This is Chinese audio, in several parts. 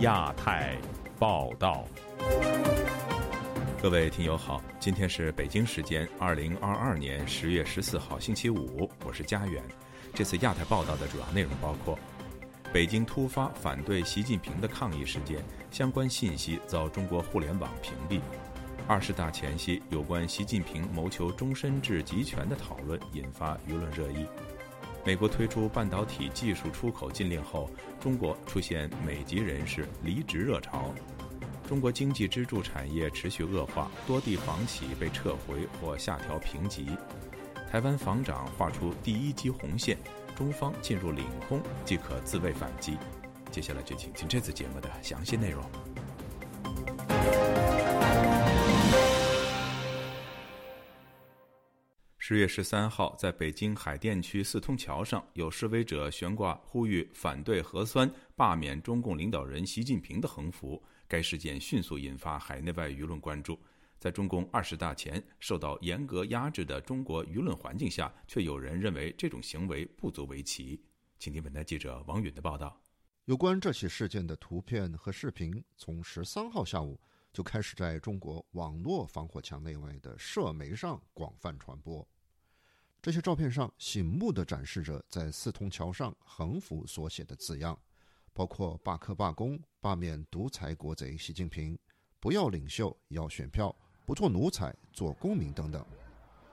亚太报道，各位听友好，今天是北京时间二零二二年十月十四号星期五，我是佳远。这次亚太报道的主要内容包括：北京突发反对习近平的抗议事件，相关信息遭中国互联网屏蔽；二十大前夕有关习近平谋求终身制集权的讨论引发舆论热议。美国推出半导体技术出口禁令后，中国出现美籍人士离职热潮。中国经济支柱产业持续恶化，多地房企被撤回或下调评级。台湾防长画出第一击红线，中方进入领空即可自卫反击。接下来就请听这次节目的详细内容。十月十三号，在北京海淀区四通桥上，有示威者悬挂呼吁反对核酸、罢免中共领导人习近平的横幅。该事件迅速引发海内外舆论关注。在中共二十大前受到严格压制的中国舆论环境下，却有人认为这种行为不足为奇。请听本台记者王允的报道。有关这起事件的图片和视频，从十三号下午就开始在中国网络防火墙内外的社媒上广泛传播。这些照片上醒目的展示着在四通桥上横幅所写的字样，包括“罢课罢工，罢免独裁国贼习近平，不要领袖，要选票，不做奴才，做公民”等等。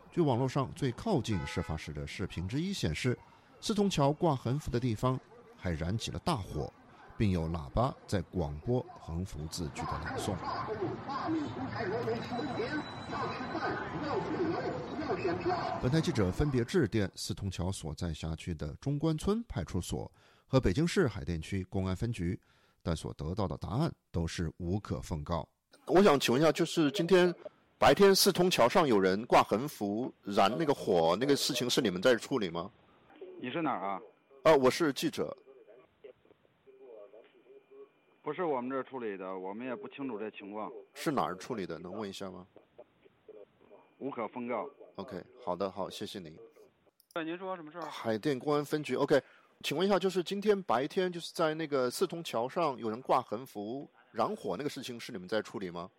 据网络上最靠近事发时的视频之一显示，四通桥挂横幅的地方还燃起了大火。并有喇叭在广播横幅字句的朗诵。本台记者分别致电四通桥所在辖区的中关村派出所和北京市海淀区公安分局，但所得到的答案都是无可奉告。我想请问一下，就是今天白天四通桥上有人挂横幅燃那个火，那个事情是你们在处理吗？你是哪儿啊？呃，我是记者。不是我们这儿处理的，我们也不清楚这情况。是哪儿处理的？能问一下吗？无可奉告。OK，好的，好，谢谢您。对，您说什么事儿？海淀公安分局。OK，请问一下，就是今天白天就是在那个四通桥上有人挂横幅燃火那个事情，是你们在处理吗？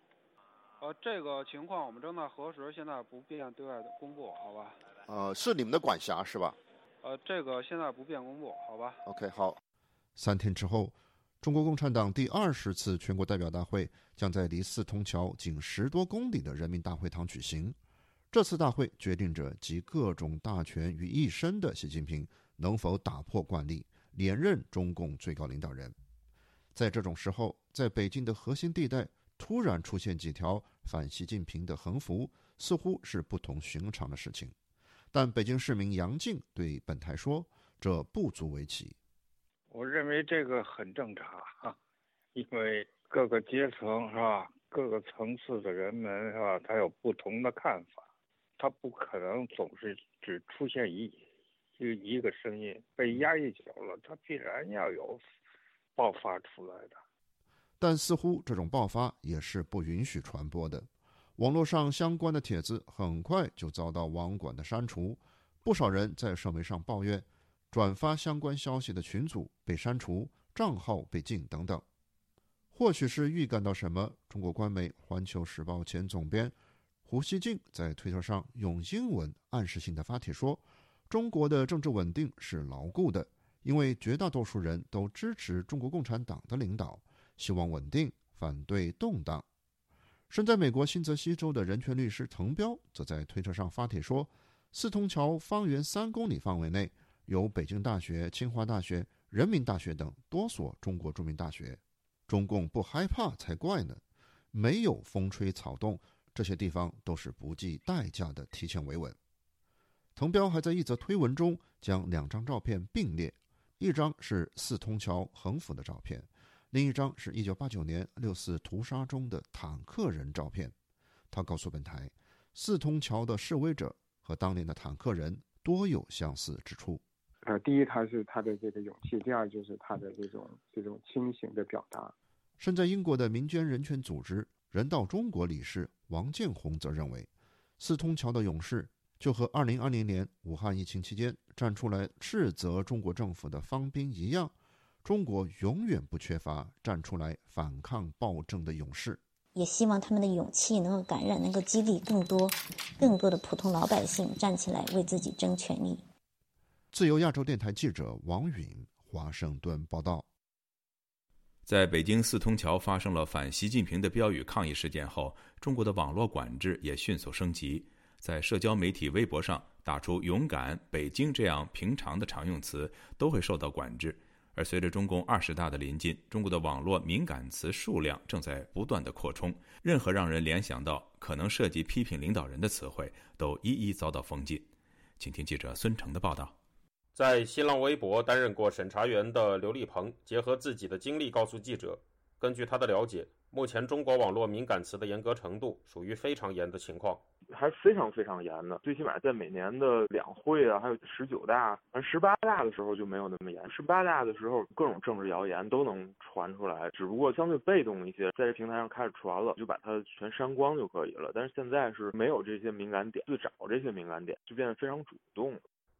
呃，这个情况我们正在核实，现在不便对外公布，好吧？呃，是你们的管辖是吧？呃，这个现在不便公布，好吧？OK，好。三天之后。中国共产党第二十次全国代表大会将在离四通桥仅十多公里的人民大会堂举行。这次大会决定着集各种大权于一身的习近平能否打破惯例，连任中共最高领导人。在这种时候，在北京的核心地带突然出现几条反习近平的横幅，似乎是不同寻常的事情。但北京市民杨静对本台说：“这不足为奇。”我认为这个很正常哈，因为各个阶层是吧，各个层次的人们是吧，他有不同的看法，他不可能总是只出现一就一个声音，被压抑久了，他必然要有爆发出来的。但似乎这种爆发也是不允许传播的，网络上相关的帖子很快就遭到网管的删除，不少人在社媒上抱怨。转发相关消息的群组被删除，账号被禁等等。或许是预感到什么，中国官媒《环球时报》前总编胡锡进在推特上用英文暗示性的发帖说：“中国的政治稳定是牢固的，因为绝大多数人都支持中国共产党的领导，希望稳定，反对动荡。”身在美国新泽西州的人权律师滕彪则在推特上发帖说：“四通桥方圆三公里范围内。”有北京大学、清华大学、人民大学等多所中国著名大学，中共不害怕才怪呢。没有风吹草动，这些地方都是不计代价的提前维稳。滕彪还在一则推文中将两张照片并列，一张是四通桥横幅的照片，另一张是一九八九年六四屠杀中的坦克人照片。他告诉本台，四通桥的示威者和当年的坦克人多有相似之处。呃，第一，他是他的这个勇气；第二，就是他的这种这种清醒的表达。身在英国的民间人权组织人道中国理事王建红则认为，四通桥的勇士就和2020年武汉疫情期间站出来斥责中国政府的方兵一样，中国永远不缺乏站出来反抗暴政的勇士。也希望他们的勇气能够感染，能够激励更多、更多的普通老百姓站起来为自己争权利。自由亚洲电台记者王允华盛顿报道。在北京四通桥发生了反习近平的标语抗议事件后，中国的网络管制也迅速升级，在社交媒体微博上打出“勇敢”“北京”这样平常的常用词都会受到管制。而随着中共二十大的临近，中国的网络敏感词数量正在不断的扩充，任何让人联想到可能涉及批评领导人的词汇都一一遭到封禁。请听记者孙成的报道。在新浪微博担任过审查员的刘立鹏，结合自己的经历告诉记者，根据他的了解，目前中国网络敏感词的严格程度属于非常严的情况，还非常非常严的。最起码在每年的两会啊，还有十九大、十八大的时候就没有那么严。十八大的时候，各种政治谣言都能传出来，只不过相对被动一些，在这平台上开始传了，就把它全删光就可以了。但是现在是没有这些敏感点，去找这些敏感点就变得非常主动。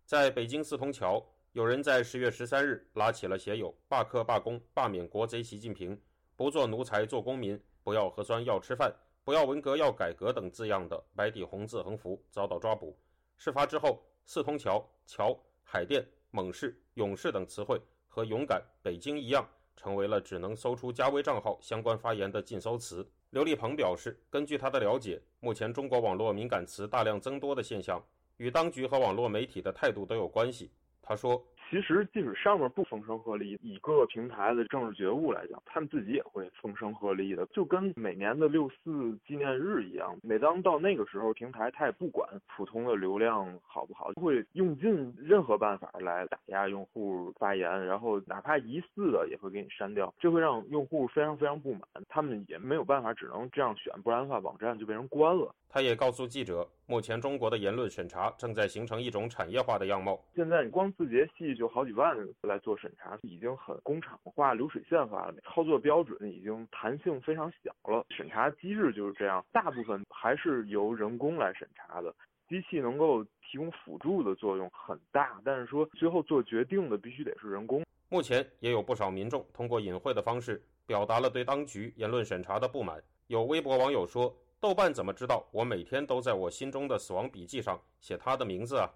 在北京四通桥，有人在十月十三日拉起了写有“罢课罢工罢免国贼习近平，不做奴才做公民，不要核酸要吃饭，不要文革要改革”等字样的白底红字横幅，遭到抓捕。事发之后，四通桥、桥、海淀、猛士、勇士等词汇和勇敢、北京一样，成为了只能搜出加微账号相关发言的禁搜词。刘立鹏表示，根据他的了解，目前中国网络敏感词大量增多的现象。与当局和网络媒体的态度都有关系。他说。其实，即使上面不风声鹤唳，以各个平台的政治觉悟来讲，他们自己也会风声鹤唳的，就跟每年的六四纪念日一样。每当到那个时候，平台他也不管普通的流量好不好，会用尽任何办法来打压用户发言，然后哪怕疑似的也会给你删掉，这会让用户非常非常不满。他们也没有办法，只能这样选，不然的话网站就被人关了。他也告诉记者，目前中国的言论审查正在形成一种产业化的样貌。现在你光字节系就好几万来做审查，已经很工厂化、流水线化了，操作标准已经弹性非常小了。审查机制就是这样，大部分还是由人工来审查的，机器能够提供辅助的作用很大，但是说最后做决定的必须得是人工。目前也有不少民众通过隐晦的方式表达了对当局言论审查的不满。有微博网友说。豆瓣怎么知道我每天都在我心中的死亡笔记上写他的名字啊？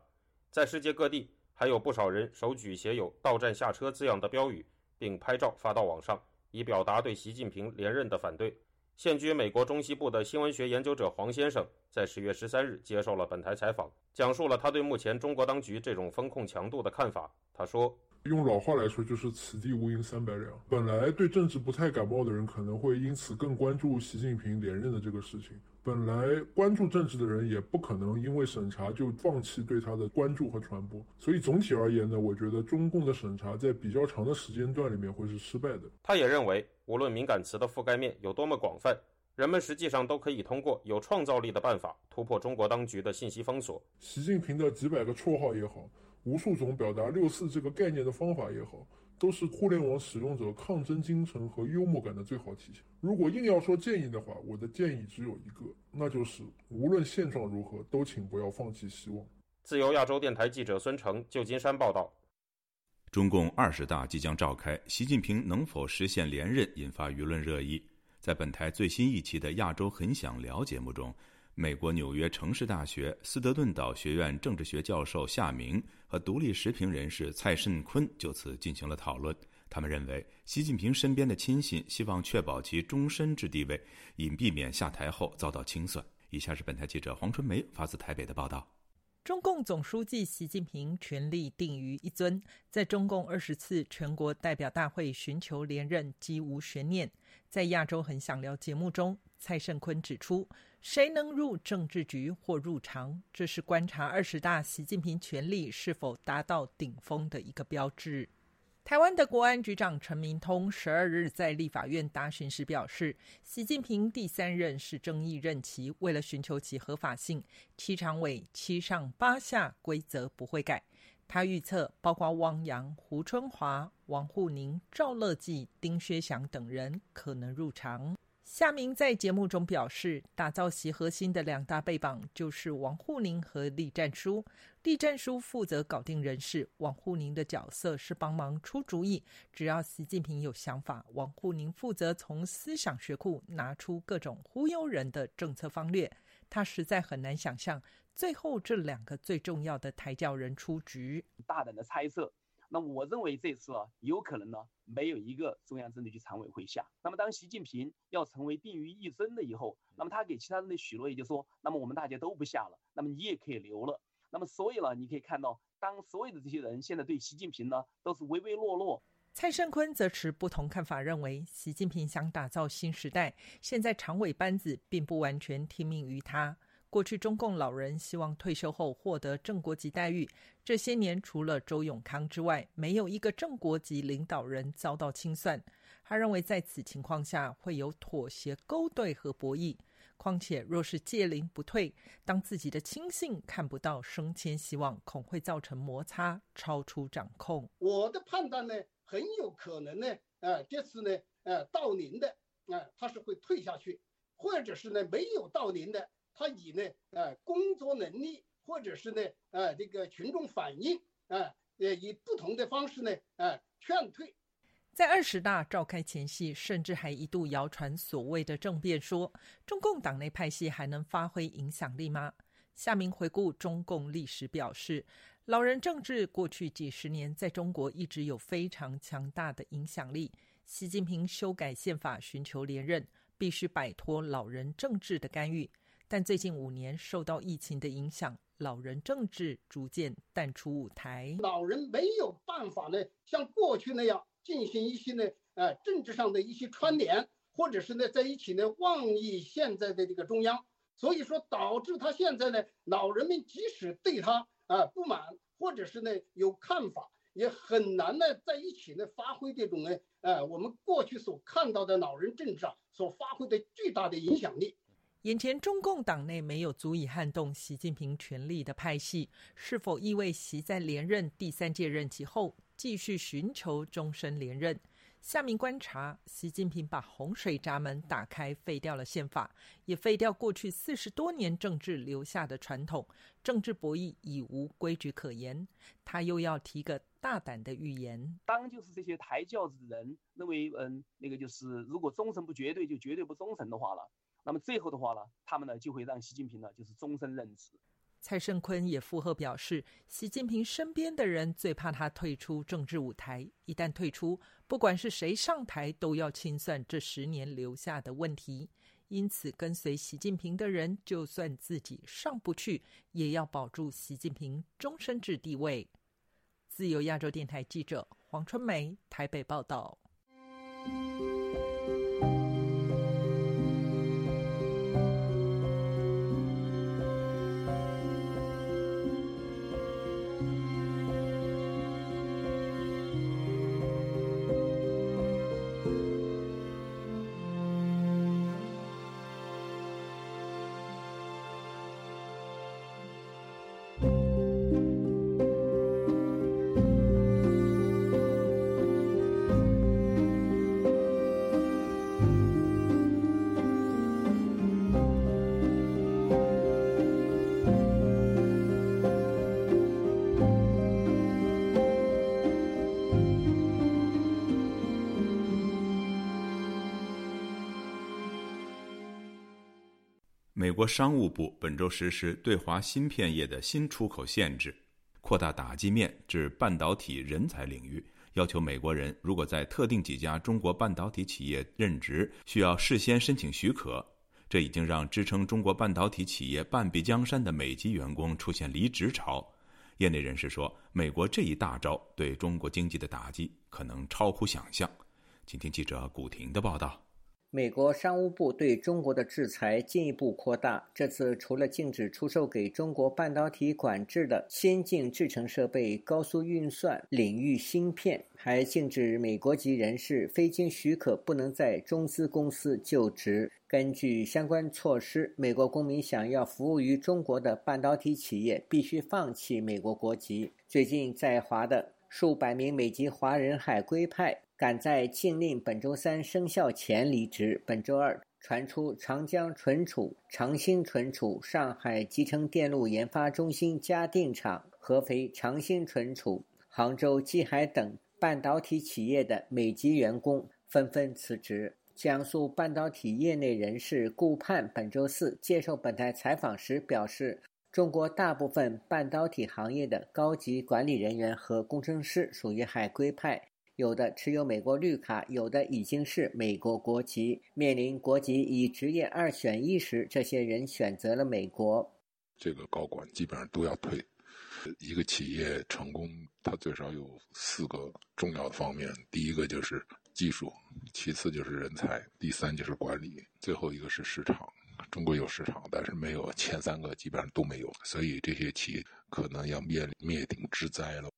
在世界各地，还有不少人手举写有“到站下车”字样的标语，并拍照发到网上，以表达对习近平连任的反对。现居美国中西部的新闻学研究者黄先生在十月十三日接受了本台采访，讲述了他对目前中国当局这种风控强度的看法。他说。用老话来说，就是“此地无银三百两”。本来对政治不太感冒的人，可能会因此更关注习近平连任的这个事情；本来关注政治的人，也不可能因为审查就放弃对他的关注和传播。所以总体而言呢，我觉得中共的审查在比较长的时间段里面会是失败的。他也认为，无论敏感词的覆盖面有多么广泛，人们实际上都可以通过有创造力的办法突破中国当局的信息封锁。习近平的几百个绰号也好。无数种表达“六四”这个概念的方法也好，都是互联网使用者抗争精神和幽默感的最好体现。如果硬要说建议的话，我的建议只有一个，那就是无论现状如何，都请不要放弃希望。自由亚洲电台记者孙成，旧金山报道。中共二十大即将召开，习近平能否实现连任，引发舆论热议。在本台最新一期的《亚洲很想聊》节目中。美国纽约城市大学斯德顿岛学院政治学教授夏明和独立时评人士蔡慎坤就此进行了讨论。他们认为，习近平身边的亲信希望确保其终身制地位，以避免下台后遭到清算。以下是本台记者黄春梅发自台北的报道：中共总书记习近平权力定于一尊，在中共二十次全国代表大会寻求连任几无悬念。在亚洲很想聊节目中，蔡胜坤指出。谁能入政治局或入常，这是观察二十大习近平权力是否达到顶峰的一个标志。台湾的国安局长陈明通十二日在立法院答询时表示，习近平第三任是争议任期，为了寻求其合法性，七常委七上八下规则不会改。他预测，包括汪洋、胡春华、王沪宁、赵乐际、丁薛祥等人可能入常。夏明在节目中表示，打造习核心的两大背榜就是王沪宁和栗战书。栗战书负责搞定人事，王沪宁的角色是帮忙出主意。只要习近平有想法，王沪宁负责从思想学库拿出各种忽悠人的政策方略。他实在很难想象，最后这两个最重要的抬轿人出局。大胆的猜测。那我认为这次啊，有可能呢，没有一个中央政治局常委会下。那么当习近平要成为定于一尊的以后，那么他给其他人的许诺也就说，那么我们大家都不下了，那么你也可以留了。那么所以呢，你可以看到，当所有的这些人现在对习近平呢都是唯唯诺诺。蔡胜坤则持不同看法，认为习近平想打造新时代，现在常委班子并不完全听命于他。过去中共老人希望退休后获得正国级待遇，这些年除了周永康之外，没有一个正国级领导人遭到清算。他认为在此情况下会有妥协、勾兑和博弈。况且若是借龄不退，当自己的亲信看不到升迁希望，恐会造成摩擦，超出掌控。我的判断呢，很有可能呢，呃，这次呢，呃，到龄的，呃，他是会退下去，或者是呢，没有到龄的。他以呢，呃，工作能力，或者是呢，呃，这个群众反应，啊，呃，以不同的方式呢，呃，劝退。在二十大召开前夕，甚至还一度谣传所谓的政变，说中共党内派系还能发挥影响力吗？夏明回顾中共历史表示，老人政治过去几十年在中国一直有非常强大的影响力。习近平修改宪法寻求连任，必须摆脱老人政治的干预。但最近五年受到疫情的影响，老人政治逐渐淡出舞台。老人没有办法呢，像过去那样进行一些呢，呃，政治上的一些串联，或者是呢，在一起呢，妄议现在的这个中央。所以说，导致他现在呢，老人们即使对他啊不满，或者是呢有看法，也很难呢在一起呢发挥这种呢，呃，我们过去所看到的老人政治啊所发挥的巨大的影响力。眼前中共党内没有足以撼动习近平权力的派系，是否意味习在连任第三届任期后继续寻求终身连任？下面观察，习近平把洪水闸门打开，废掉了宪法，也废掉过去四十多年政治留下的传统，政治博弈已无规矩可言。他又要提个大胆的预言：当就是这些抬轿子的人认为，嗯，那个就是如果忠诚不绝对，就绝对不忠诚的话了。那么最后的话呢，他们呢就会让习近平呢就是终身任职。蔡胜坤也附和表示，习近平身边的人最怕他退出政治舞台，一旦退出，不管是谁上台，都要清算这十年留下的问题。因此，跟随习近平的人，就算自己上不去，也要保住习近平终身制地位。自由亚洲电台记者黄春梅台北报道。美国商务部本周实施对华芯片业的新出口限制，扩大打击面至半导体人才领域，要求美国人如果在特定几家中国半导体企业任职，需要事先申请许可。这已经让支撑中国半导体企业半壁江山的美籍员工出现离职潮。业内人士说，美国这一大招对中国经济的打击可能超乎想象。请听记者古婷的报道。美国商务部对中国的制裁进一步扩大。这次除了禁止出售给中国半导体管制的先进制程设备、高速运算领域芯片，还禁止美国籍人士非经许可不能在中资公司就职。根据相关措施，美国公民想要服务于中国的半导体企业，必须放弃美国国籍。最近在华的数百名美籍华人海归派。赶在禁令本周三生效前离职。本周二，传出长江存储、长兴存储、上海集成电路研发中心嘉定厂、合肥长兴存储、杭州基海等半导体企业的美籍员工纷纷辞职。江苏半导体业内人士顾盼本周四接受本台采访时表示，中国大部分半导体行业的高级管理人员和工程师属于海归派，有的持有美国绿卡，有的已经是美国国籍。面临国籍与职业二选一时，这些人选择了美国。这个高管基本上都要退。一个企业成功，它最少有四个重要的方面：第一个就是技术，其次就是人才，第三就是管理，最后一个是市场。中国有市场，但是没有前三个，基本上都没有，所以这些企业可能要面临灭顶之灾了。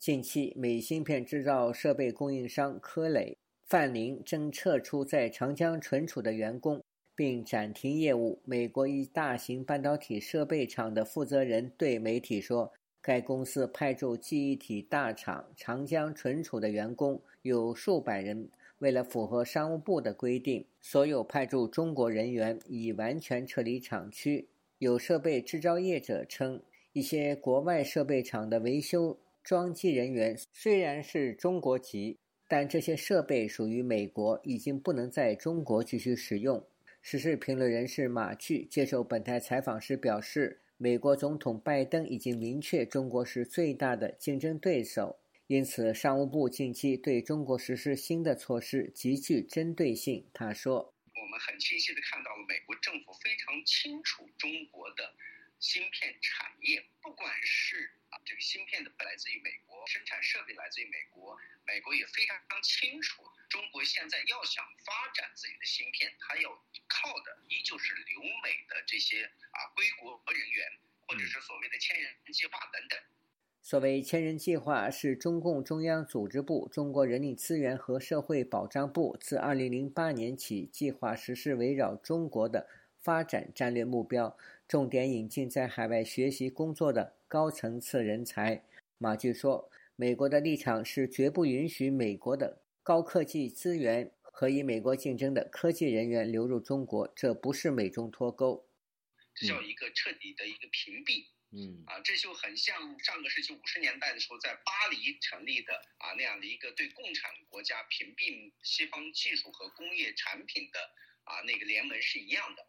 近期，美芯片制造设备供应商科磊、范林正撤出在长江存储的员工。并暂停业务。美国一大型半导体设备厂的负责人对媒体说，该公司派驻记忆体大厂长江存储的员工有数百人。为了符合商务部的规定，所有派驻中国人员已完全撤离厂区。有设备制造业者称，一些国外设备厂的维修装机人员虽然是中国籍，但这些设备属于美国，已经不能在中国继续使用。时事评论人士马巨接受本台采访时表示，美国总统拜登已经明确中国是最大的竞争对手，因此商务部近期对中国实施新的措施极具针对性。他说：“我们很清晰的看到了美国政府非常清楚中国的芯片产业，不管是啊这个芯片的来自于美国，生产设备来自于美国，美国也非常清楚。”中国现在要想发展自己的芯片，它要靠的依旧是留美的这些啊归国人员，或者是所谓的千人计划等等。所谓千人计划是中共中央组织部、中国人力资源和社会保障部自2008年起计划实施围绕中国的发展战略目标，重点引进在海外学习工作的高层次人才。马骏说，美国的立场是绝不允许美国的。高科技资源和与美国竞争的科技人员流入中国，这不是美中脱钩，这叫一个彻底的一个屏蔽。嗯，啊，这就很像上个世纪五十年代的时候在巴黎成立的啊那样的一个对共产国家屏蔽西方技术和工业产品的啊那个联盟是一样的。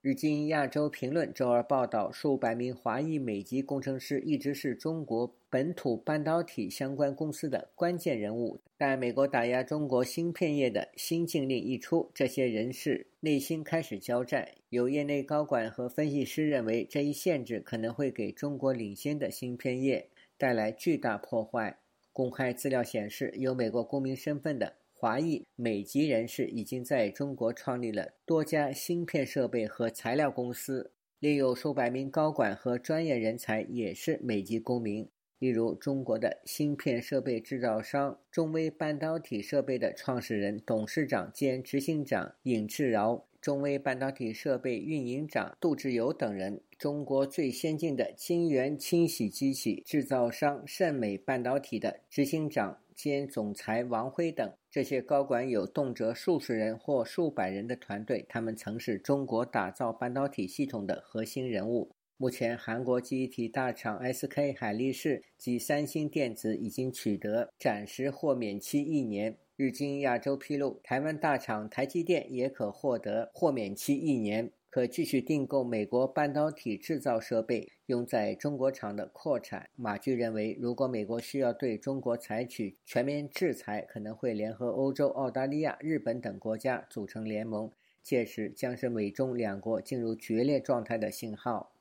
日经亚洲评论周二报道，数百名华裔美籍工程师一直是中国本土半导体相关公司的关键人物，但美国打压中国芯片业的新禁令一出，这些人士内心开始交战。有业内高管和分析师认为，这一限制可能会给中国领先的芯片业带来巨大破坏。公开资料显示，有美国公民身份的。华裔美籍人士已经在中国创立了多家芯片设备和材料公司，另有数百名高管和专业人才也是美籍公民。例如，中国的芯片设备制造商中微半导体设备的创始人、董事长兼执行长尹志尧，中微半导体设备运营长杜志友等人，中国最先进的晶圆清洗机器制造商盛美半导体的执行长。兼总裁王辉等这些高管有动辄数十人或数百人的团队，他们曾是中国打造半导体系统的核心人物。目前，韩国记忆体大厂 SK 海力士及三星电子已经取得暂时豁免期一年。日经亚洲披露，台湾大厂台积电也可获得豁免期一年。可继续订购美国半导体制造设备，用在中国厂的扩产。马骏认为，如果美国需要对中国采取全面制裁，可能会联合欧洲、澳大利亚、日本等国家组成联盟，届时将是美中两国进入决裂状态的信号。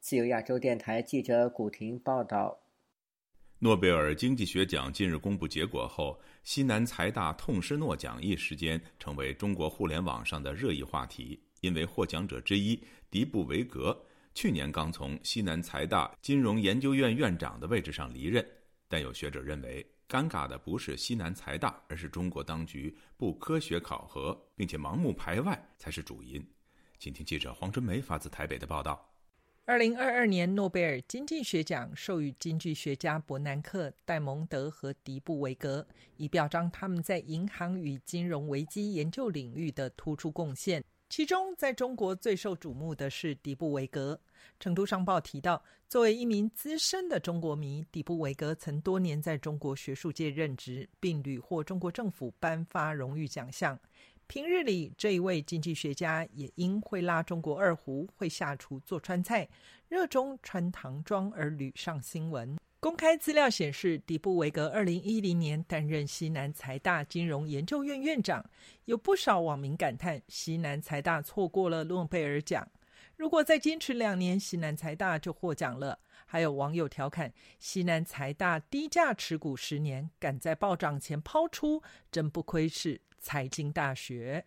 自由亚洲电台记者古婷报道。诺贝尔经济学奖近日公布结果后，西南财大痛失诺奖一时间成为中国互联网上的热议话题。因为获奖者之一迪布维格去年刚从西南财大金融研究院院长的位置上离任，但有学者认为，尴尬的不是西南财大，而是中国当局不科学考核并且盲目排外才是主因。请听记者黄春梅发自台北的报道。二零二二年诺贝尔经济学奖授予经济学家伯南克、戴蒙德和迪布维格，以表彰他们在银行与金融危机研究领域的突出贡献。其中，在中国最受瞩目的是迪布维格。成都商报提到，作为一名资深的中国迷，迪布维格曾多年在中国学术界任职，并屡获中国政府颁发荣誉奖项。平日里，这一位经济学家也因会拉中国二胡、会下厨做川菜、热衷穿唐装而屡上新闻。公开资料显示，迪布维格二零一零年担任西南财大金融研究院院长。有不少网民感叹，西南财大错过了诺贝尔奖。如果再坚持两年，西南财大就获奖了。还有网友调侃，西南财大低价持股十年，赶在暴涨前抛出，真不愧是财经大学。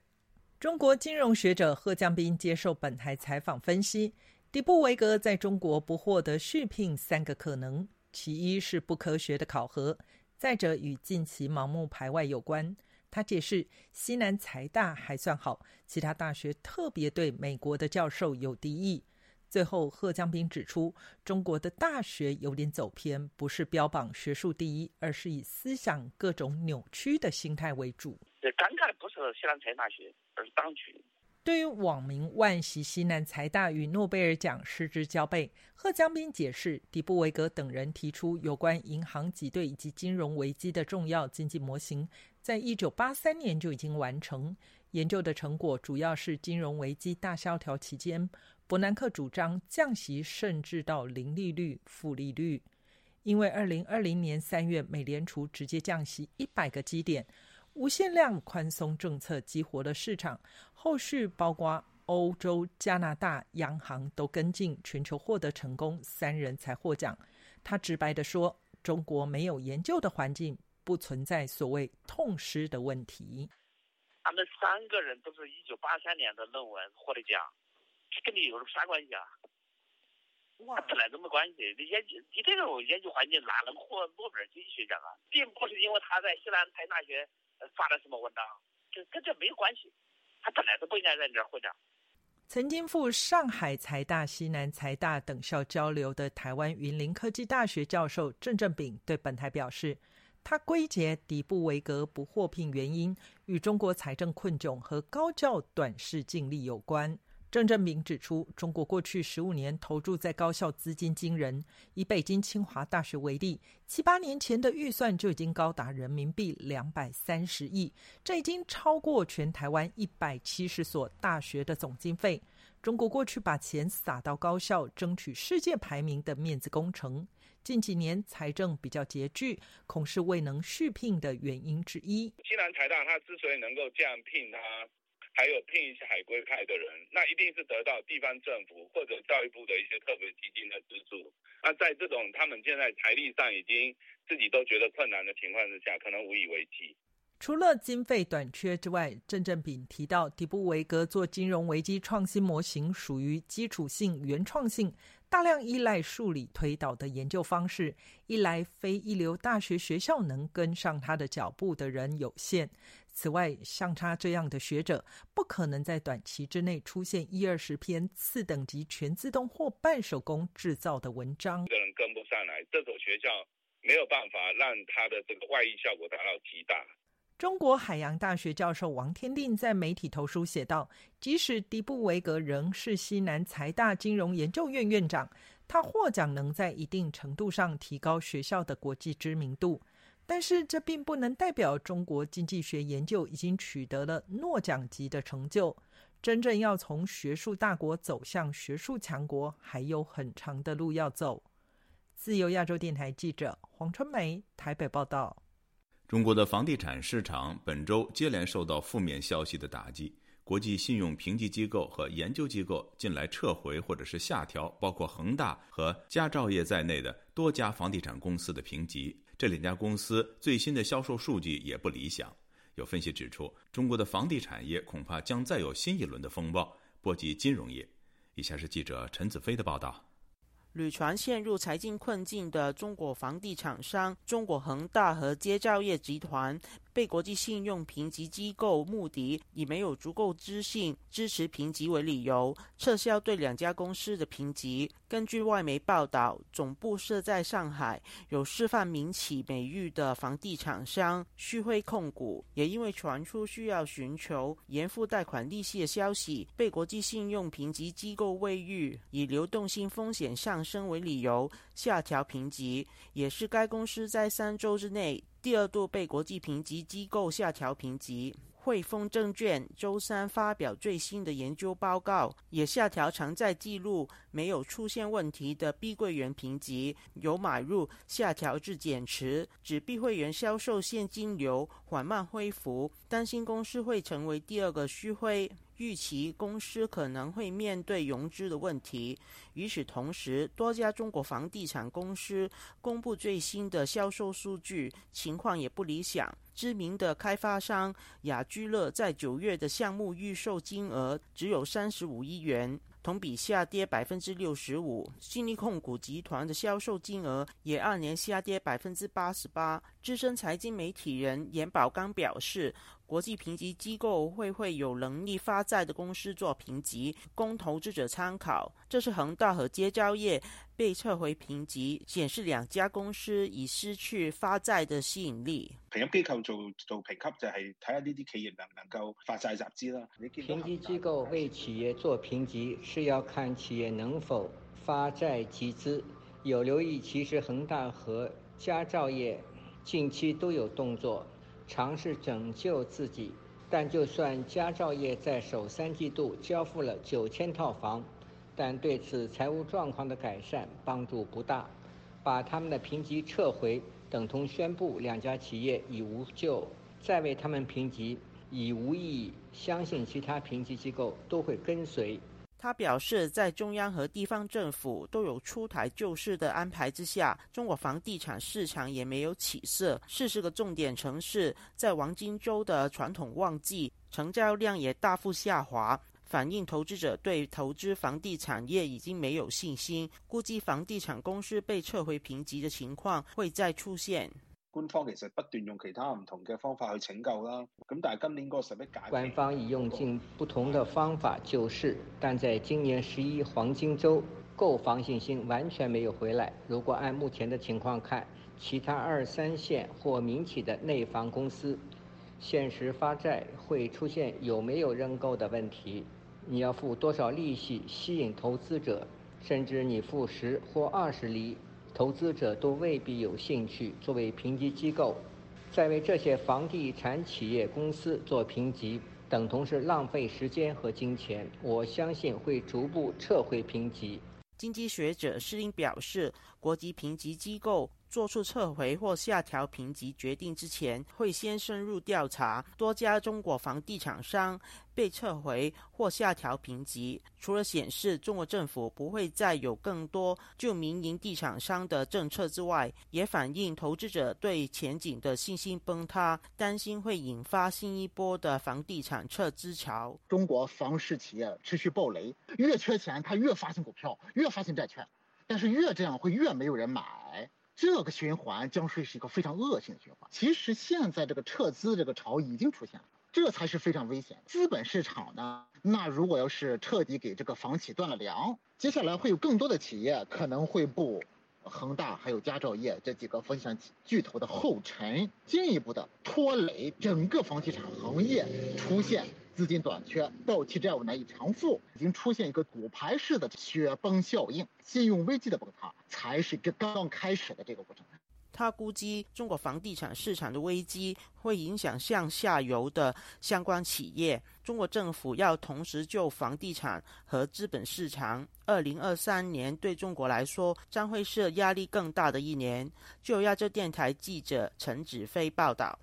中国金融学者贺江斌接受本台采访分析，迪布维格在中国不获得续聘三个可能。其一是不科学的考核，再者与近期盲目排外有关。他解释，西南财大还算好，其他大学特别对美国的教授有敌意。最后，贺江斌指出，中国的大学有点走偏，不是标榜学术第一，而是以思想各种扭曲的心态为主。这尴尬的不是西南财大学，而是当局。对于网民惋惜西南财大与诺贝尔奖失之交臂，贺江斌解释，迪布维格等人提出有关银行挤兑以及金融危机的重要经济模型，在一九八三年就已经完成。研究的成果主要是金融危机大萧条期间，伯南克主张降息甚至到零利率、负利率，因为二零二零年三月美联储直接降息一百个基点。无限量宽松政策激活了市场，后续包括欧洲、加拿大央行都跟进，全球获得成功，三人才获奖。他直白的说：“中国没有研究的环境，不存在所谓痛失的问题。”他们三个人都是一九八三年的论文获得奖，这跟你有啥关系啊？哇，本来都没关系。你研究你这种研究环境哪能获诺贝尔经济学奖啊？并不是因为他在西南财大学。发了什么文章？这跟这没关系，他本来都不应该在你这混的。曾经赴上海财大、西南财大等校交流的台湾云林科技大学教授郑正炳对本台表示，他归结底部维格不获聘原因与中国财政困窘和高教短视尽力有关。郑振明指出，中国过去十五年投注在高校资金惊人。以北京清华大学为例，七八年前的预算就已经高达人民币两百三十亿，这已经超过全台湾一百七十所大学的总经费。中国过去把钱撒到高校，争取世界排名的面子工程，近几年财政比较拮据，恐是未能续聘的原因之一。西南财大他之所以能够这样聘他。还有聘一些海归派的人，那一定是得到地方政府或者教育部的一些特别基金的资助。那在这种他们现在财力上已经自己都觉得困难的情况之下，可能无以为继。除了经费短缺之外，郑正炳提到，底部维格做金融危机创新模型属于基础性、原创性。大量依赖数理推导的研究方式，一来非一流大学学校能跟上他的脚步的人有限。此外，像他这样的学者，不可能在短期之内出现一二十篇次等级全自动或半手工制造的文章。个人跟不上来，这所学校没有办法让他的这个外溢效果达到极大。中国海洋大学教授王天定在媒体投书写道：“即使迪布维格仍是西南财大金融研究院院长，他获奖能在一定程度上提高学校的国际知名度，但是这并不能代表中国经济学研究已经取得了诺奖级的成就。真正要从学术大国走向学术强国，还有很长的路要走。”自由亚洲电台记者黄春梅台北报道。中国的房地产市场本周接连受到负面消息的打击，国际信用评级机构和研究机构近来撤回或者是下调包括恒大和佳兆业在内的多家房地产公司的评级。这两家公司最新的销售数据也不理想。有分析指出，中国的房地产业恐怕将再有新一轮的风暴，波及金融业。以下是记者陈子飞的报道。屡传陷入财经困境的中国房地产商中国恒大和佳兆业集团，被国际信用评级机构穆迪以没有足够资信支持评级为理由，撤销对两家公司的评级。根据外媒报道，总部设在上海、有示范民企美誉的房地产商旭辉控股，也因为传出需要寻求延付贷款利息的消息，被国际信用评级机构未遇以流动性风险上升为理由下调评级，也是该公司在三周之内。第二度被国际评级机构下调评级，汇丰证券周三发表最新的研究报告，也下调常在记录没有出现问题的碧桂园评级，由买入下调至减持，指碧桂园销售现金流缓慢恢复，担心公司会成为第二个旭辉。预期公司可能会面对融资的问题。与此同时，多家中国房地产公司公布最新的销售数据，情况也不理想。知名的开发商雅居乐在九月的项目预售金额只有三十五亿元，同比下跌百分之六十五。信利控股集团的销售金额也二年下跌百分之八十八。资深财经媒体人严宝刚表示。国际评级机构会会有能力发债的公司做评级，供投资者参考。这是恒大和佳兆业被撤回评级，显示两家公司已失去发債的吸引力。評級機構做做評級就係睇下呢啲企業能唔能夠發債集資啦。評級機構為企業做評級是要看企業能否發債集資。有留意，其實恒大和佳兆業近期都有动作。尝试拯救自己，但就算佳兆业在首三季度交付了九千套房，但对此财务状况的改善帮助不大。把他们的评级撤回，等同宣布两家企业已无救，再为他们评级已无意义。相信其他评级机构都会跟随。他表示，在中央和地方政府都有出台救市的安排之下，中国房地产市场也没有起色。四十个重点城市在黄金周的传统旺季，成交量也大幅下滑，反映投资者对投资房地产业已经没有信心。估计房地产公司被撤回评级的情况会再出现。官方其實不斷用其他唔同嘅方法去拯救啦，咁但係今年嗰十一假期，官方已用盡不同的方法救市，但在今年十一黃金週，購房信心完全沒有回來。如果按目前的情況看，其他二三線或民企的內房公司，現實發債會出現有沒有認購的問題，你要付多少利息吸引投資者，甚至你付十或二十厘。投资者都未必有兴趣。作为评级机构，在为这些房地产企业公司做评级，等同是浪费时间和金钱。我相信会逐步撤回评级。经济学者施林表示，国际评级机构做出撤回或下调评级决定之前，会先深入调查多家中国房地产商。被撤回或下调评级，除了显示中国政府不会再有更多救民营地产商的政策之外，也反映投资者对前景的信心崩塌，担心会引发新一波的房地产撤资潮。中国房市企业持续暴雷，越缺钱，他越发行股票，越发行债券，但是越这样会越没有人买，这个循环将会是一个非常恶性的循环。其实现在这个撤资这个潮已经出现了。这才是非常危险。资本市场呢，那如果要是彻底给这个房企断了粮，接下来会有更多的企业可能会步恒大还有佳兆业这几个房地產巨头的后尘，进一步的拖累整个房地产行业出现资金短缺、到期债务难以偿付，已经出现一个骨牌式的雪崩效应，信用危机的崩塌才是這剛剛開始的这个过程。他估计，中国房地产市场的危机会影响向下游的相关企业。中国政府要同时救房地产和资本市场。二零二三年对中国来说将会是压力更大的一年。就亚洲电台记者陈子飞报道。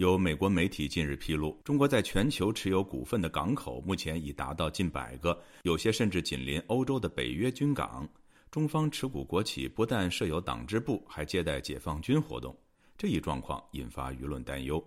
有美国媒体近日披露，中国在全球持有股份的港口目前已达到近百个，有些甚至紧邻欧洲的北约军港。中方持股国企不但设有党支部，还接待解放军活动，这一状况引发舆论担忧。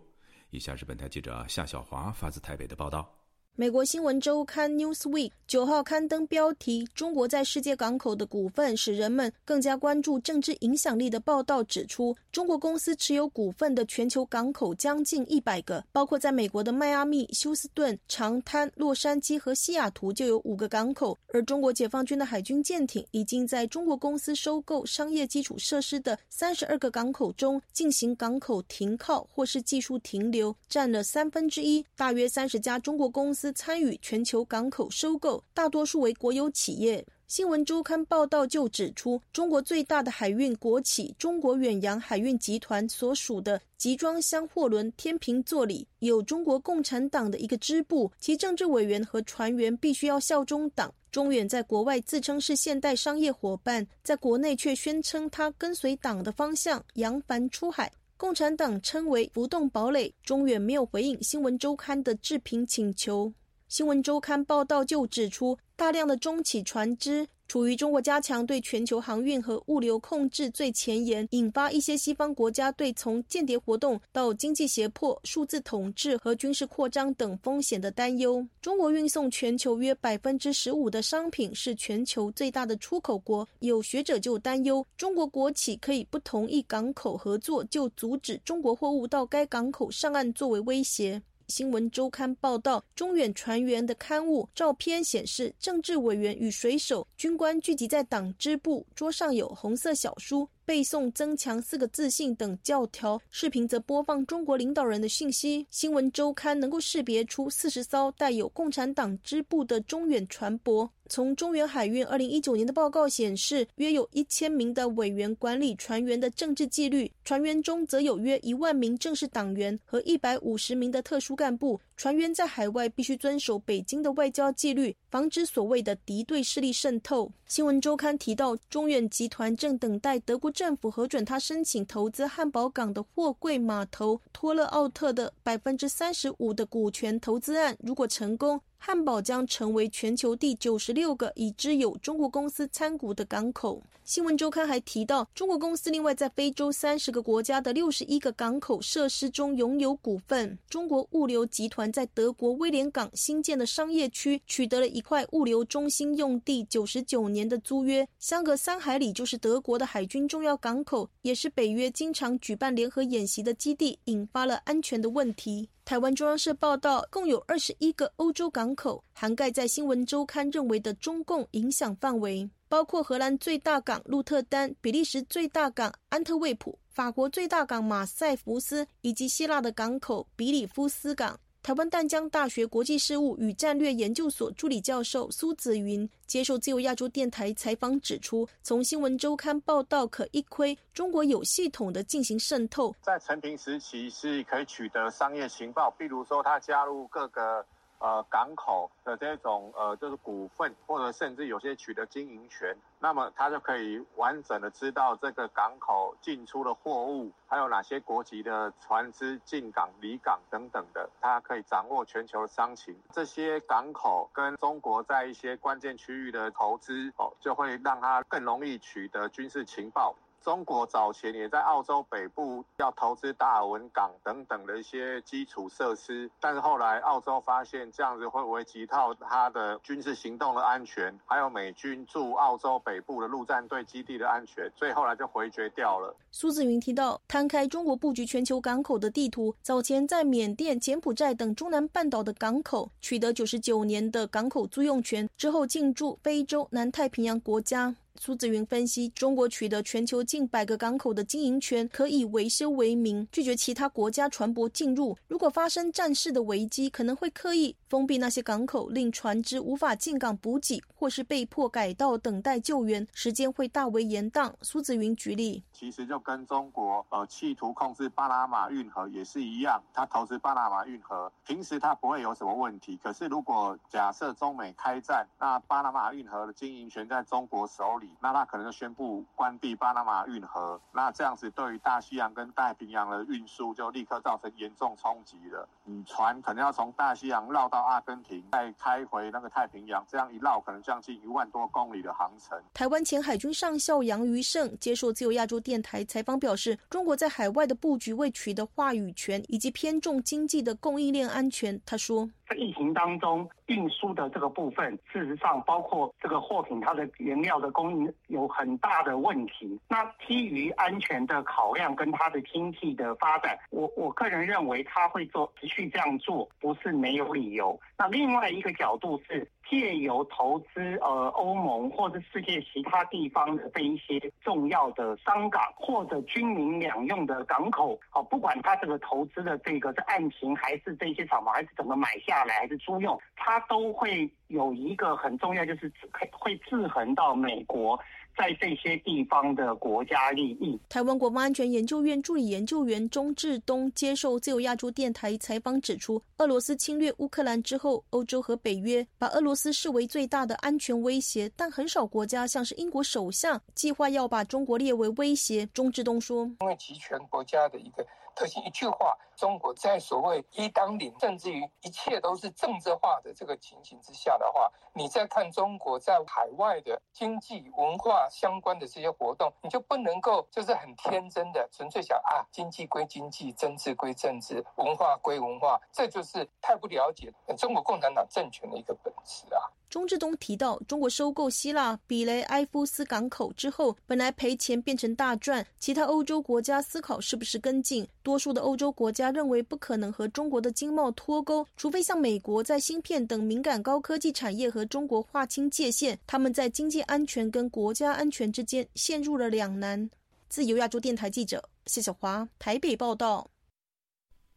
以下是本台记者夏小华发自台北的报道。美国新闻周刊 Newsweek 九号刊登标题：“中国在世界港口的股份使人们更加关注政治影响力。”的报道指出，中国公司持有股份的全球港口将近一百个，包括在美国的迈阿密、休斯顿、长滩、洛杉矶和西雅图就有五个港口。而中国解放军的海军舰艇已经在中国公司收购商业基础设施的三十二个港口中进行港口停靠或是技术停留，占了三分之一。大约三十家中国公司。参与全球港口收购，大多数为国有企业。新闻周刊报道就指出，中国最大的海运国企中国远洋海运集团所属的集装箱货轮天平座里有中国共产党的一个支部，其政治委员和船员必须要效忠党。中远在国外自称是现代商业伙伴，在国内却宣称他跟随党的方向扬帆出海。共产党称为浮动堡垒。中远没有回应新闻周刊的置评请求。新闻周刊报道就指出，大量的中企船只。处于中国加强对全球航运和物流控制最前沿，引发一些西方国家对从间谍活动到经济胁迫、数字统治和军事扩张等风险的担忧。中国运送全球约百分之十五的商品，是全球最大的出口国。有学者就担忧，中国国企可以不同意港口合作，就阻止中国货物到该港口上岸，作为威胁。新闻周刊报道，中远船员的刊物照片显示，政治委员与水手、军官聚集在党支部，桌上有红色小书。背诵“增强四个自信”等教条，视频则播放中国领导人的信息。新闻周刊能够识别出四十艘带有共产党支部的中远船舶。从中远海运二零一九年的报告显示，约有一千名的委员管理船员的政治纪律，船员中则有约一万名正式党员和一百五十名的特殊干部。船员在海外必须遵守北京的外交纪律，防止所谓的敌对势力渗透。新闻周刊提到，中远集团正等待德国政府核准他申请投资汉堡港的货柜码头托勒奥特的百分之三十五的股权投资案。如果成功，汉堡将成为全球第九十六个已知有中国公司参股的港口。新闻周刊还提到，中国公司另外在非洲三十个国家的六十一个港口设施中拥有股份。中国物流集团在德国威廉港新建的商业区取得了一块物流中心用地九十九年的租约，相隔三海里就是德国的海军重要港口，也是北约经常举办联合演习的基地，引发了安全的问题。台湾中央社报道，共有二十一个欧洲港口涵盖在新闻周刊认为的中共影响范围，包括荷兰最大港鹿特丹、比利时最大港安特卫普、法国最大港马赛福斯以及希腊的港口比里夫斯港。台湾淡江大学国际事务与战略研究所助理教授苏子云接受自由亚洲电台采访指出，从新闻周刊报道可一窥中国有系统的进行渗透。在陈平时期是可以取得商业情报，比如说他加入各个。呃，港口的这种呃，就是股份，或者甚至有些取得经营权，那么他就可以完整的知道这个港口进出的货物，还有哪些国籍的船只进港、离港等等的，他可以掌握全球的商情。这些港口跟中国在一些关键区域的投资，哦，就会让他更容易取得军事情报。中国早前也在澳洲北部要投资达尔文港等等的一些基础设施，但是后来澳洲发现这样子会危及到它的军事行动的安全，还有美军驻澳洲北部的陆战队基地的安全，所以后来就回绝掉了。苏子云提到，摊开中国布局全球港口的地图，早前在缅甸、柬埔寨等中南半岛的港口取得九十九年的港口租用权，之后进驻非洲、南太平洋国家。苏子云分析，中国取得全球近百个港口的经营权，可以维修为名，拒绝其他国家船舶进入。如果发生战事的危机，可能会刻意封闭那些港口，令船只无法进港补给，或是被迫改道等待救援，时间会大为延宕。苏子云举例，其实就跟中国呃企图控制巴拿马运河也是一样，他投资巴拿马运河，平时他不会有什么问题。可是如果假设中美开战，那巴拿马运河的经营权在中国手里。那他可能就宣布关闭巴拿马运河，那这样子对于大西洋跟太平洋的运输就立刻造成严重冲击了。你船可能要从大西洋绕到阿根廷，再开回那个太平洋，这样一绕可能将近一万多公里的航程。台湾前海军上校杨余胜接受自由亚洲电台采访表示，中国在海外的布局未取得话语权，以及偏重经济的供应链安全。他说。疫情当中，运输的这个部分，事实上包括这个货品它的原料的供应有很大的问题。那基于安全的考量跟它的经济的发展，我我个人认为它会做持续这样做，不是没有理由。那另外一个角度是。借由投资呃欧盟或者世界其他地方的这一些重要的商港或者军民两用的港口，哦，不管他这个投资的这个是案情还是这些厂房还是怎么买下来还是租用，它都会有一个很重要，就是会制衡到美国。在这些地方的国家利益。台湾国防安全研究院助理研究员钟志东接受自由亚洲电台采访指出，俄罗斯侵略乌克兰之后，欧洲和北约把俄罗斯视为最大的安全威胁，但很少国家，像是英国首相，计划要把中国列为威胁。钟志东说：“因为集权国家的一个。”特性一句话，中国在所谓一当领，甚至于一切都是政治化的这个情形之下的话，你再看中国在海外的经济文化相关的这些活动，你就不能够就是很天真的纯粹想啊，经济归经济，政治归政治，文化归文化，这就是太不了解中国共产党政权的一个本质啊。钟志东提到，中国收购希腊比雷埃夫斯港口之后，本来赔钱变成大赚，其他欧洲国家思考是不是跟进。多数的欧洲国家认为不可能和中国的经贸脱钩，除非像美国在芯片等敏感高科技产业和中国划清界限。他们在经济安全跟国家安全之间陷入了两难。自由亚洲电台记者谢小华台北报道。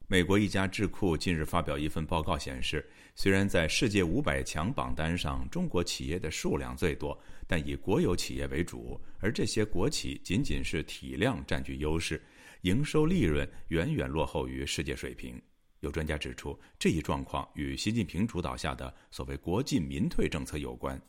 美国一家智库近日发表一份报告显示。虽然在世界五百强榜单上，中国企业的数量最多，但以国有企业为主，而这些国企仅仅是体量占据优势，营收利润远远落后于世界水平。有专家指出，这一状况与习近平主导下的所谓“国进民退”政策有关。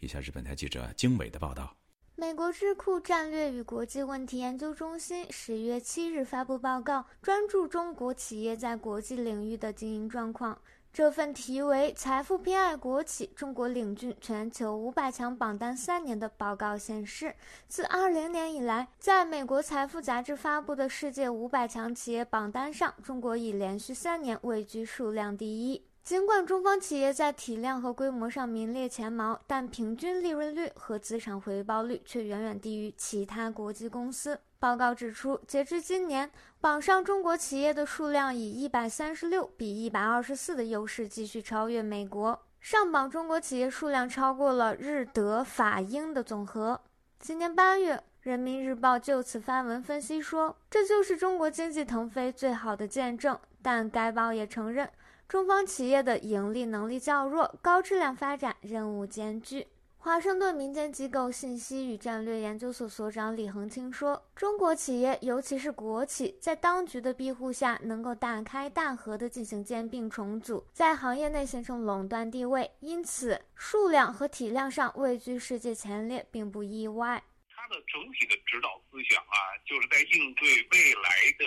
以下是本台记者经纬的报道：美国智库战略与国际问题研究中心十月七日发布报告，专注中国企业在国际领域的经营状况。这份题为《财富偏爱国企：中国领军全球五百强榜单三年》的报告显示，自20年以来，在美国财富杂志发布的世界五百强企业榜单上，中国已连续三年位居数量第一。尽管中方企业在体量和规模上名列前茅，但平均利润率和资产回报率却远远低于其他国际公司。报告指出，截至今年，榜上中国企业的数量以一百三十六比一百二十四的优势继续超越美国。上榜中国企业数量超过了日、德、法、英的总和。今年八月，《人民日报》就此发文分析说，这就是中国经济腾飞最好的见证。但该报也承认，中方企业的盈利能力较弱，高质量发展任务艰巨。华盛顿民间机构信息与战略研究所所长李恒清说：“中国企业，尤其是国企，在当局的庇护下，能够大开大合地进行兼并重组，在行业内形成垄断地位，因此数量和体量上位居世界前列，并不意外。它的整体的指导思想啊，就是在应对未来的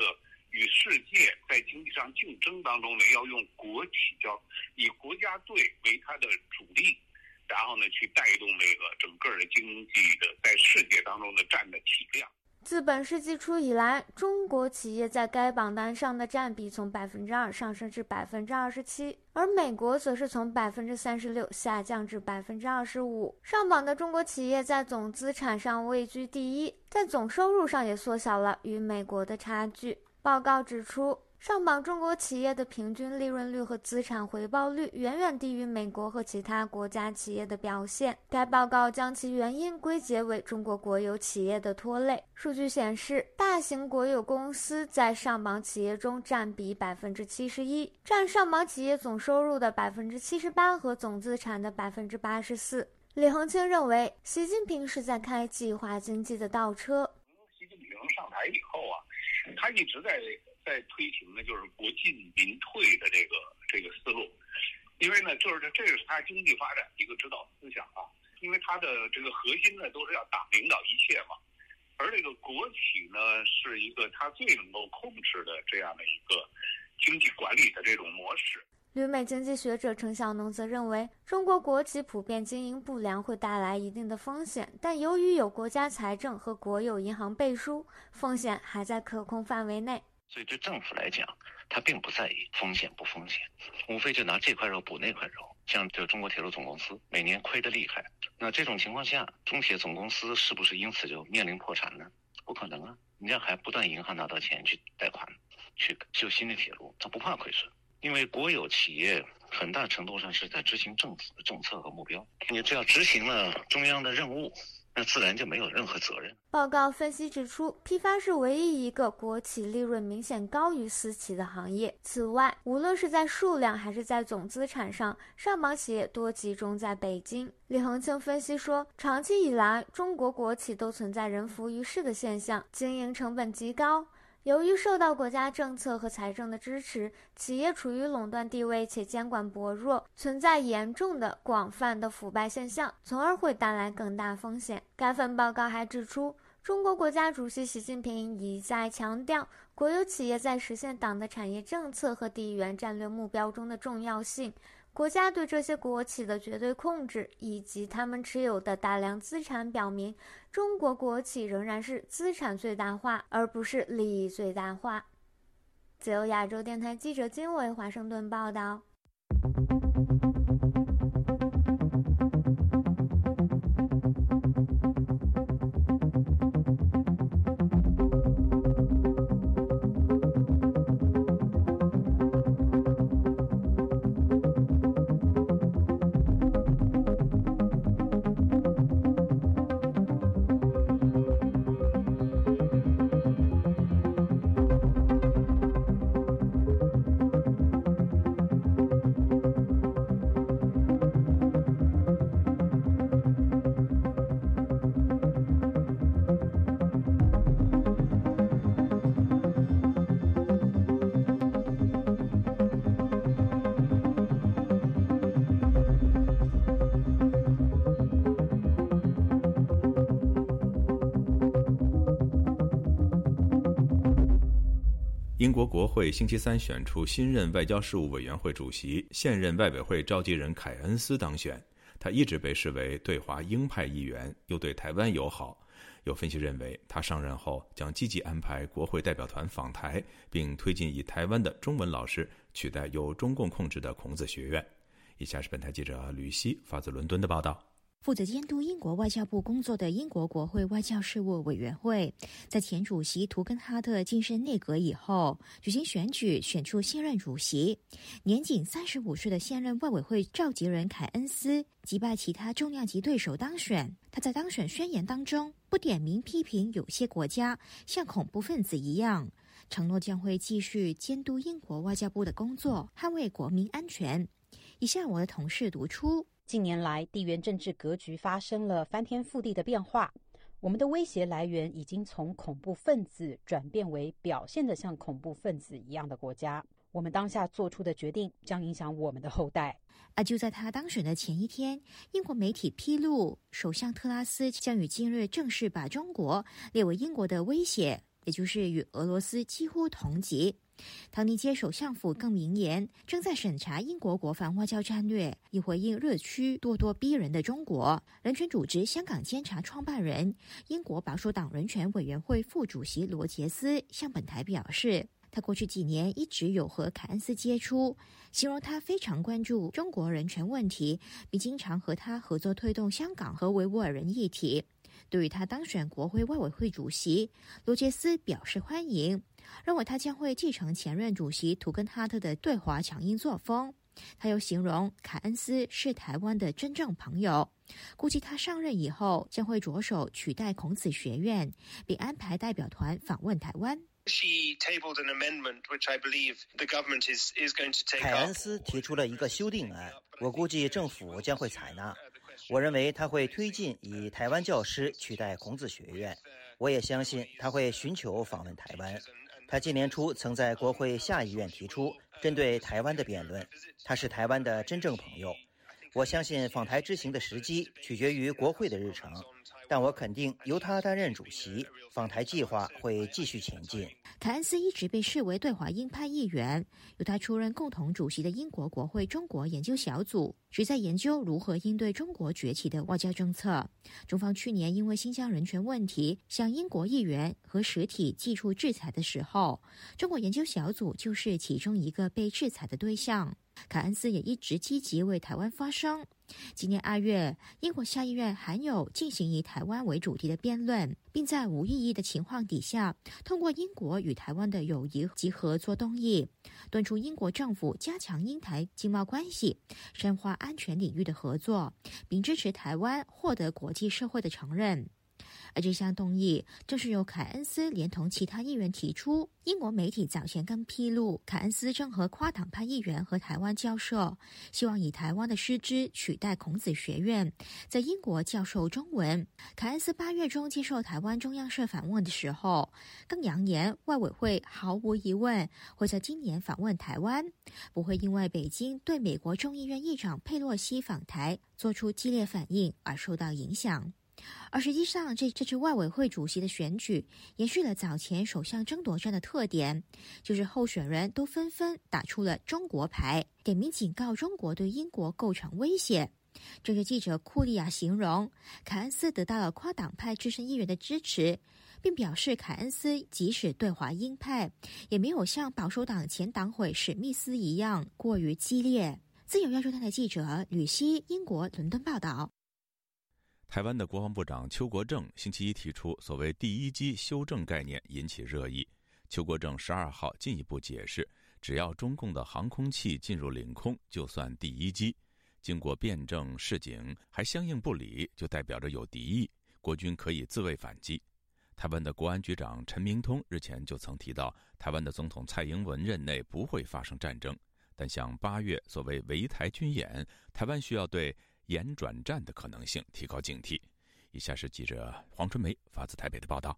与世界在经济上竞争当中呢，要用国企，叫以国家队为它的主力。”然后呢，去带动那个整个的经济的在世界当中的占的体量。自本世纪初以来，中国企业在该榜单上的占比从百分之二上升至百分之二十七，而美国则是从百分之三十六下降至百分之二十五。上榜的中国企业在总资产上位居第一，在总收入上也缩小了与美国的差距。报告指出。上榜中国企业的平均利润率和资产回报率远远低于美国和其他国家企业的表现。该报告将其原因归结为中国国有企业的拖累。数据显示，大型国有公司在上榜企业中占比百分之七十一，占上榜企业总收入的百分之七十八和总资产的百分之八十四。李恒清认为，习近平是在开计划经济的倒车。习近平上台以后啊，他一直在。在推行的，就是国进民退的这个这个思路，因为呢，就是这是他经济发展一个指导思想啊。因为他的这个核心呢都是要党领导一切嘛，而这个国企呢是一个他最能够控制的这样的一个经济管理的这种模式。旅美经济学者陈晓农则认为，中国国企普遍经营不良会带来一定的风险，但由于有国家财政和国有银行背书，风险还在可控范围内。所以对政府来讲，他并不在意风险不风险，无非就拿这块肉补那块肉。像这中国铁路总公司每年亏得厉害，那这种情况下，中铁总公司是不是因此就面临破产呢？不可能啊，人家还不断银行拿到钱去贷款，去修新的铁路，他不怕亏损。因为国有企业很大程度上是在执行政府的政策和目标，你只要执行了中央的任务，那自然就没有任何责任。报告分析指出，批发是唯一一个国企利润明显高于私企的行业。此外，无论是在数量还是在总资产上，上榜企业多集中在北京。李恒庆分析说，长期以来，中国国企都存在人浮于事的现象，经营成本极高。由于受到国家政策和财政的支持，企业处于垄断地位且监管薄弱，存在严重的、广泛的腐败现象，从而会带来更大风险。该份报告还指出，中国国家主席习近平一再强调国有企业在实现党的产业政策和地缘战略目标中的重要性。国家对这些国企的绝对控制以及他们持有的大量资产，表明中国国企仍然是资产最大化，而不是利益最大化。自由亚洲电台记者金伟华盛顿报道。英国国会星期三选出新任外交事务委员会主席，现任外委会召集人凯恩斯当选。他一直被视为对华鹰派议员，又对台湾友好。有分析认为，他上任后将积极安排国会代表团访台，并推进以台湾的中文老师取代由中共控制的孔子学院。以下是本台记者吕希发自伦敦的报道。负责监督英国外交部工作的英国国会外交事务委员会，在前主席图根哈特晋升内阁以后，举行选举，选出新任主席。年仅三十五岁的现任外委会召集人凯恩斯击败其他重量级对手当选。他在当选宣言当中不点名批评有些国家像恐怖分子一样，承诺将会继续监督英国外交部的工作，捍卫国民安全。以下我的同事读出。近年来，地缘政治格局发生了翻天覆地的变化。我们的威胁来源已经从恐怖分子转变为表现的像恐怖分子一样的国家。我们当下做出的决定将影响我们的后代。而就在他当选的前一天，英国媒体披露，首相特拉斯将于今日正式把中国列为英国的威胁，也就是与俄罗斯几乎同级。唐尼接首相府更明言，正在审查英国国防外交战略，以回应热区咄咄逼人的中国。人权组织香港监察创办人、英国保守党人权委员会副主席罗杰斯向本台表示，他过去几年一直有和凯恩斯接触，形容他非常关注中国人权问题，并经常和他合作推动香港和维吾尔人议题。对于他当选国会外委会主席，罗杰斯表示欢迎。认为他将会继承前任主席图根哈特的对华强硬作风。他又形容凯恩斯是台湾的真正朋友，估计他上任以后将会着手取代孔子学院，并安排代表团访问台湾。凯恩斯提出了一个修订案，我估计政府将会采纳。我认为他会推进以台湾教师取代孔子学院，我也相信他会寻求访问台湾。他今年初曾在国会下议院提出针对台湾的辩论。他是台湾的真正朋友。我相信访台之行的时机取决于国会的日程。但我肯定，由他担任主席，访台计划会继续前进。凯恩斯一直被视为对华鹰派议员，由他出任共同主席的英国国会中国研究小组，旨在研究如何应对中国崛起的外交政策。中方去年因为新疆人权问题向英国议员和实体寄出制裁的时候，中国研究小组就是其中一个被制裁的对象。凯恩斯也一直积极为台湾发声。今年二月，英国下议院还有进行以台湾为主题的辩论，并在无异议的情况底下通过英国与台湾的友谊及合作动议，敦促英国政府加强英台经贸关系，深化安全领域的合作，并支持台湾获得国际社会的承认。而这项动议正是由凯恩斯连同其他议员提出。英国媒体早前更披露，凯恩斯正和跨党派议员和台湾交涉，希望以台湾的师资取代孔子学院，在英国教授中文。凯恩斯八月中接受台湾中央社访问的时候，更扬言外委会毫无疑问会在今年访问台湾，不会因为北京对美国众议院议长佩洛西访台做出激烈反应而受到影响。而实际上，这这次外委会主席的选举延续了早前首相争夺战的特点，就是候选人都纷纷打出了中国牌，点名警告中国对英国构成威胁。这个记者库利亚形容，凯恩斯得到了跨党派资深议员的支持，并表示凯恩斯即使对华鹰派，也没有像保守党前党魁史密斯一样过于激烈。自由亚洲台记者吕希，英国伦敦报道。台湾的国防部长邱国正星期一提出所谓“第一机”修正概念，引起热议。邱国正十二号进一步解释，只要中共的航空器进入领空，就算第一机。经过辩证示警还相应不理，就代表着有敌意，国军可以自卫反击。台湾的国安局长陈明通日前就曾提到，台湾的总统蔡英文任内不会发生战争，但像八月所谓围台军演，台湾需要对。延转战的可能性，提高警惕。以下是记者黄春梅发自台北的报道。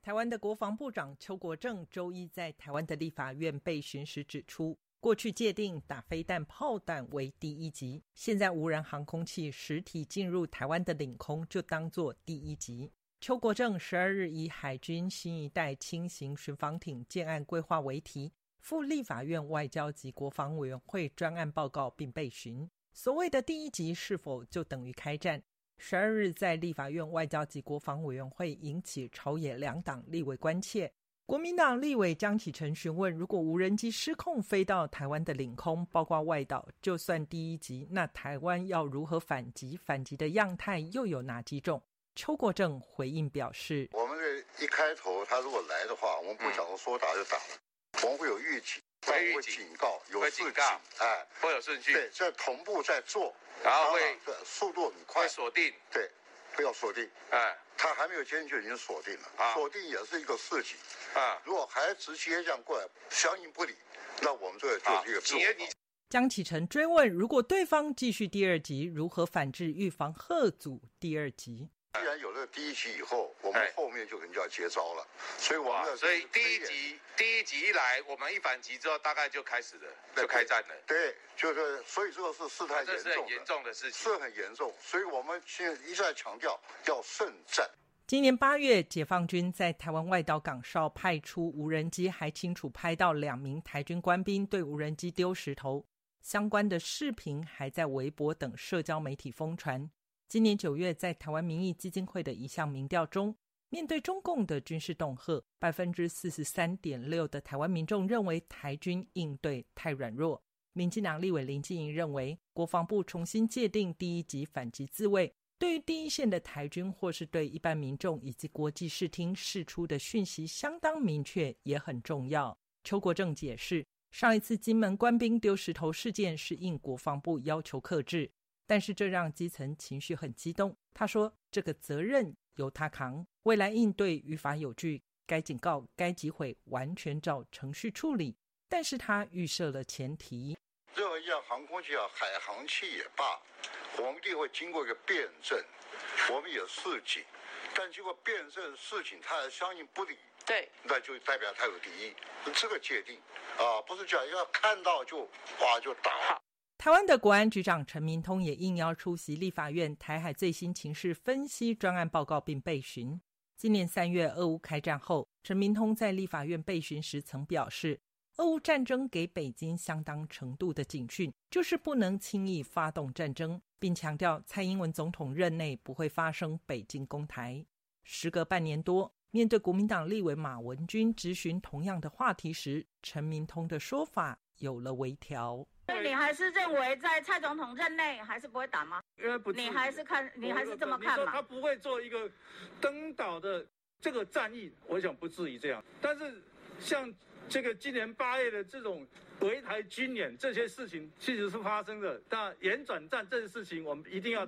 台湾的国防部长邱国正周一在台湾的立法院被询时指出，过去界定打飞弹、炮弹为第一级，现在无人航空器实体进入台湾的领空就当作第一级。邱国正十二日以海军新一代轻型巡防艇建案规划为题，赴立法院外交及国防委员会专案报告，并被询。所谓的第一集是否就等于开战？十二日在立法院外交及国防委员会引起朝野两党立委关切。国民党立委江启臣询问：如果无人机失控飞到台湾的领空，包括外岛，就算第一集，那台湾要如何反击？反击的样态又有哪几种？邱国正回应表示：我们这一开头，他如果来的话，我们不想说打就打了，我们会有预警。会警告，有顺序，哎，会有顺序，对，这同步在做，然后会速度很快，会锁定，对，不要锁定，哎，他还没有接就已经锁定了，锁定也是一个事情，啊，如果还直接这样过来，相应不理，那我们这就是一个自我。江启臣追问：如果对方继续第二集，如何反制预防贺祖第二集？既然有了第一集以后，我们后面就可能就要接招了。所以我们所以第一集第一集一来，我们一反击之后，大概就开始了，就开战了。对，就是所以这个是事态严重，这是很严重的事情，是很严重。所以我们现在一再强调要慎战。今年八月，解放军在台湾外岛港哨派出无人机，还清楚拍到两名台军官兵对无人机丢石头，相关的视频还在微博等社交媒体疯传。今年九月，在台湾民意基金会的一项民调中，面对中共的军事恫吓，百分之四十三点六的台湾民众认为台军应对太软弱。民进党立委林静怡认为，国防部重新界定第一级反击自卫，对于第一线的台军或是对一般民众以及国际视听释出的讯息相当明确，也很重要。邱国正解释，上一次金门官兵丢石头事件是应国防部要求克制。但是这让基层情绪很激动。他说：“这个责任由他扛，未来应对于法有据，该警告、该击毁，完全照程序处理。”但是他预设了前提：任何一样航空器啊、海航器也罢，我们一定会经过一个辩证，我们有事情。但经过辩证事情，他还相应不理，对，那就代表他有敌意。这个界定啊，不是讲要看到就哇就打。台湾的国安局长陈明通也应邀出席立法院台海最新情势分析专案报告并备询。今年三月俄乌开战后，陈明通在立法院备询时曾表示，俄乌战争给北京相当程度的警讯，就是不能轻易发动战争，并强调蔡英文总统任内不会发生北京攻台。时隔半年多，面对国民党立委马文君质询同样的话题时，陈明通的说法有了微调。你还是认为在蔡总统任内还是不会打吗？因为不，你还是看，你还是这么看吗？他不会做一个登岛的这个战役，我想不至于这样。但是像这个今年八月的这种围台军演这些事情，确实是发生的。但延转战这些事情，我们一定要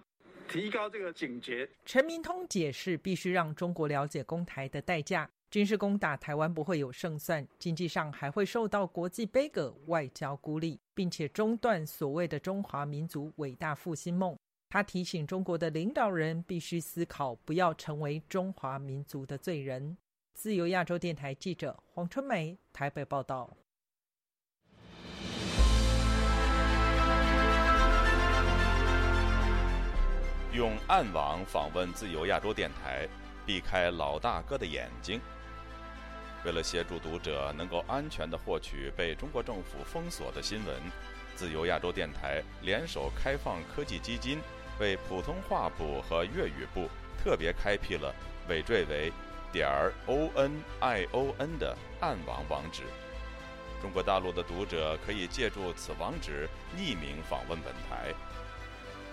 提高这个警觉。陈明通解释，必须让中国了解攻台的代价。军事攻打台湾不会有胜算，经济上还会受到国际悲歌、外交孤立，并且中断所谓的中华民族伟大复兴梦。他提醒中国的领导人必须思考，不要成为中华民族的罪人。自由亚洲电台记者黄春梅台北报道。用暗网访问自由亚洲电台，避开老大哥的眼睛。为了协助读者能够安全地获取被中国政府封锁的新闻，自由亚洲电台联手开放科技基金，为普通话部和粤语部特别开辟了尾缀为点儿 o n i o n 的暗网网址。中国大陆的读者可以借助此网址匿名访问本台。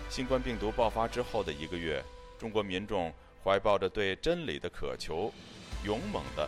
新冠病毒爆发之后的一个月，中国民众怀抱着对真理的渴求，勇猛地。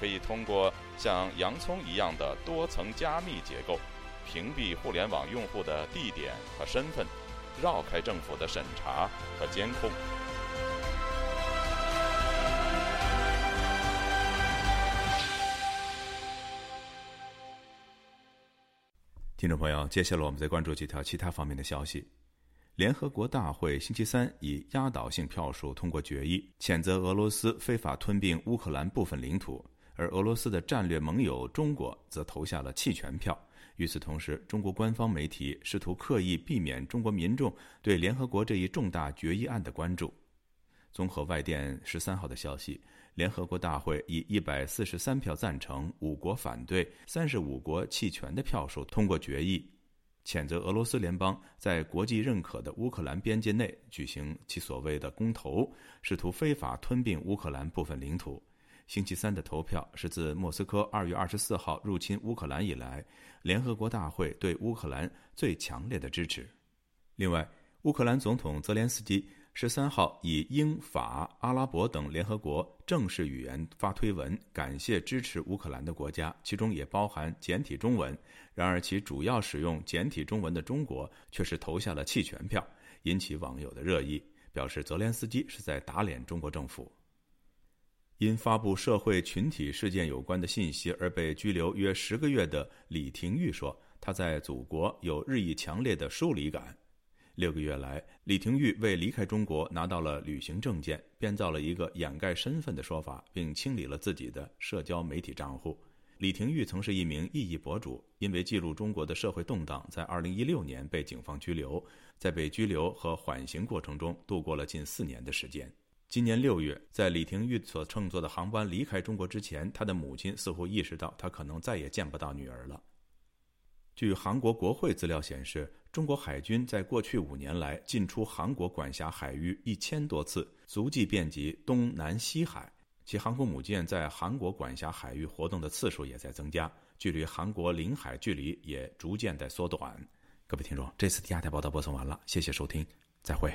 可以通过像洋葱一样的多层加密结构，屏蔽互联网用户的地点和身份，绕开政府的审查和监控。听众朋友，接下来我们再关注几条其他方面的消息。联合国大会星期三以压倒性票数通过决议，谴责俄罗斯非法吞并乌克兰部分领土。而俄罗斯的战略盟友中国则投下了弃权票。与此同时，中国官方媒体试图刻意避免中国民众对联合国这一重大决议案的关注。综合外电十三号的消息，联合国大会以一百四十三票赞成、五国反对、三十五国弃权的票数通过决议，谴责俄罗斯联邦在国际认可的乌克兰边界内举行其所谓的公投，试图非法吞并乌克兰部分领土。星期三的投票是自莫斯科二月二十四号入侵乌克兰以来，联合国大会对乌克兰最强烈的支持。另外，乌克兰总统泽连斯基十三号以英法阿拉伯等联合国正式语言发推文，感谢支持乌克兰的国家，其中也包含简体中文。然而，其主要使用简体中文的中国却是投下了弃权票，引起网友的热议，表示泽连斯基是在打脸中国政府。因发布社会群体事件有关的信息而被拘留约十个月的李廷玉说：“他在祖国有日益强烈的疏离感。”六个月来，李廷玉为离开中国拿到了旅行证件，编造了一个掩盖身份的说法，并清理了自己的社交媒体账户。李廷玉曾是一名异议博主，因为记录中国的社会动荡，在2016年被警方拘留，在被拘留和缓刑过程中度过了近四年的时间。今年六月，在李廷玉所乘坐的航班离开中国之前，他的母亲似乎意识到他可能再也见不到女儿了。据韩国国会资料显示，中国海军在过去五年来进出韩国管辖海域一千多次，足迹遍及东南西海。其航空母舰在韩国管辖海域活动的次数也在增加，距离韩国领海距离也逐渐在缩短。各位听众，这次的亚太报道播送完了，谢谢收听，再会。